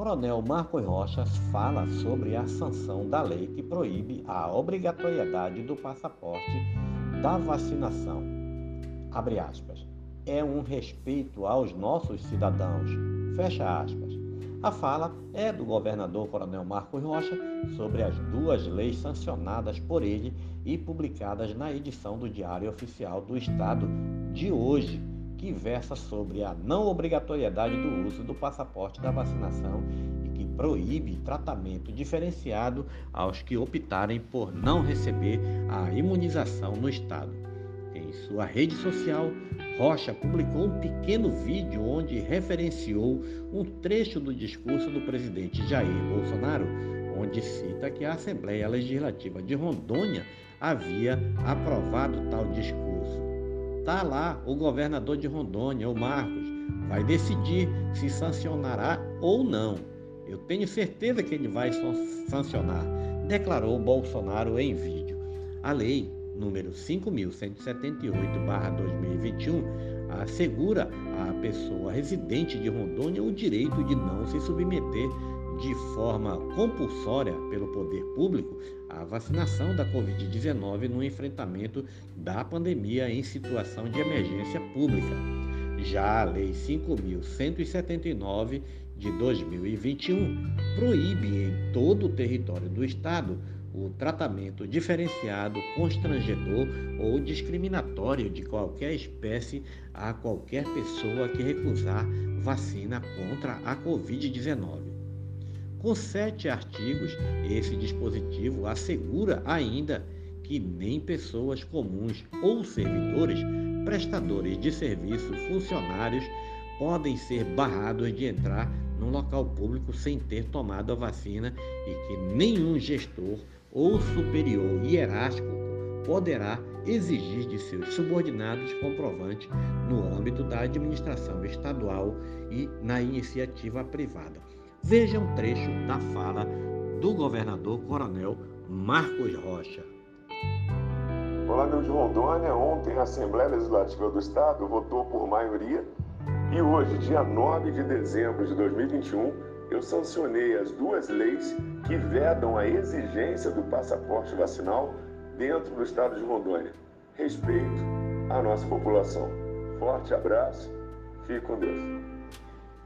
Coronel Marcos Rocha fala sobre a sanção da lei que proíbe a obrigatoriedade do passaporte da vacinação. Abre aspas. É um respeito aos nossos cidadãos. Fecha aspas. A fala é do governador Coronel Marcos Rocha sobre as duas leis sancionadas por ele e publicadas na edição do Diário Oficial do Estado de hoje, que versa sobre a não obrigatoriedade do uso do passaporte da vacinação e que proíbe tratamento diferenciado aos que optarem por não receber a imunização no Estado. Em sua rede social, Rocha publicou um pequeno vídeo onde referenciou um trecho do discurso do presidente Jair Bolsonaro, onde cita que a Assembleia Legislativa de Rondônia havia aprovado tal discurso. Tá lá o governador de Rondônia, o Marcos, vai decidir se sancionará ou não. Eu tenho certeza que ele vai sancionar, declarou Bolsonaro em vídeo. A lei número 5178/2021 assegura à pessoa residente de Rondônia o direito de não se submeter de forma compulsória pelo poder público à vacinação da Covid-19 no enfrentamento da pandemia em situação de emergência pública. Já a Lei 5.179 de 2021 proíbe em todo o território do Estado o tratamento diferenciado, constrangedor ou discriminatório de qualquer espécie a qualquer pessoa que recusar vacina contra a Covid-19. Com sete artigos, esse dispositivo assegura ainda que nem pessoas comuns ou servidores, prestadores de serviço, funcionários, podem ser barrados de entrar num local público sem ter tomado a vacina e que nenhum gestor ou superior hierárquico poderá exigir de seus subordinados comprovante no âmbito da administração estadual e na iniciativa privada. Veja um trecho da fala do governador Coronel Marcos Rocha. Olá, meu de Rondônia. Ontem a Assembleia Legislativa do Estado votou por maioria e hoje, dia 9 de dezembro de 2021, eu sancionei as duas leis que vedam a exigência do passaporte vacinal dentro do estado de Rondônia. Respeito à nossa população. Forte abraço, fique com Deus.